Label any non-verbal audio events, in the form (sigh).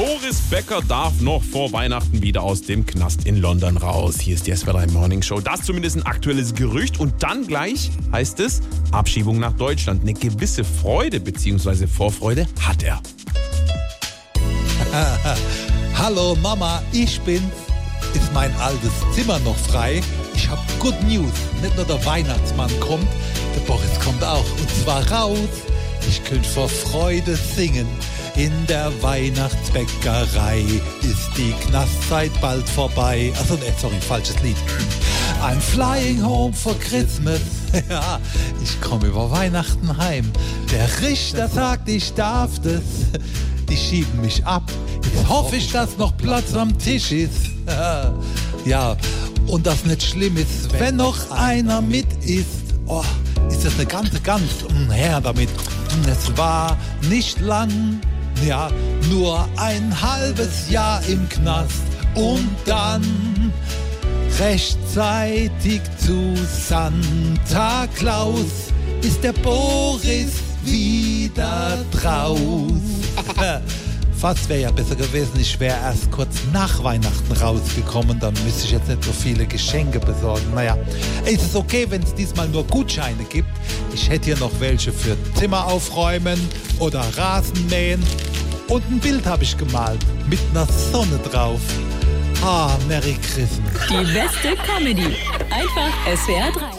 Boris Becker darf noch vor Weihnachten wieder aus dem Knast in London raus. Hier ist die SWR3 Morning Show. Das zumindest ein aktuelles Gerücht. Und dann gleich heißt es Abschiebung nach Deutschland. Eine gewisse Freude bzw. Vorfreude hat er. (laughs) Hallo Mama, ich bin's. Ist mein altes Zimmer noch frei? Ich hab Good News. Nicht nur der Weihnachtsmann kommt, der Boris kommt auch. Und zwar raus. Ich könnte vor Freude singen. In der Weihnachtsbäckerei ist die Knastzeit bald vorbei. Achso, nee, sorry, falsches Lied. I'm flying home for Christmas. (laughs) Ja, ich komme über Weihnachten heim. Der Richter sagt, ich darf das. Die schieben mich ab. Jetzt hoffe ich, dass noch Platz am Tisch ist. (laughs) Ja, und das nicht schlimm ist, wenn noch einer mit ist. Oh, ist das eine ganze Gans? Mm, Her damit. Es war nicht lang, ja, nur ein halbes Jahr im Knast. Und dann rechtzeitig zu Santa Claus ist der Boris wieder draus. (laughs) Fast wäre ja besser gewesen, ich wäre erst kurz nach Weihnachten rausgekommen, dann müsste ich jetzt nicht so viele Geschenke besorgen. Naja, ist es okay, wenn es diesmal nur Gutscheine gibt? Ich hätte hier noch welche für Zimmer aufräumen oder Rasenmähen. Und ein Bild habe ich gemalt mit einer Sonne drauf. Ah, Merry Christmas. Die beste Comedy. Einfach SWR 3.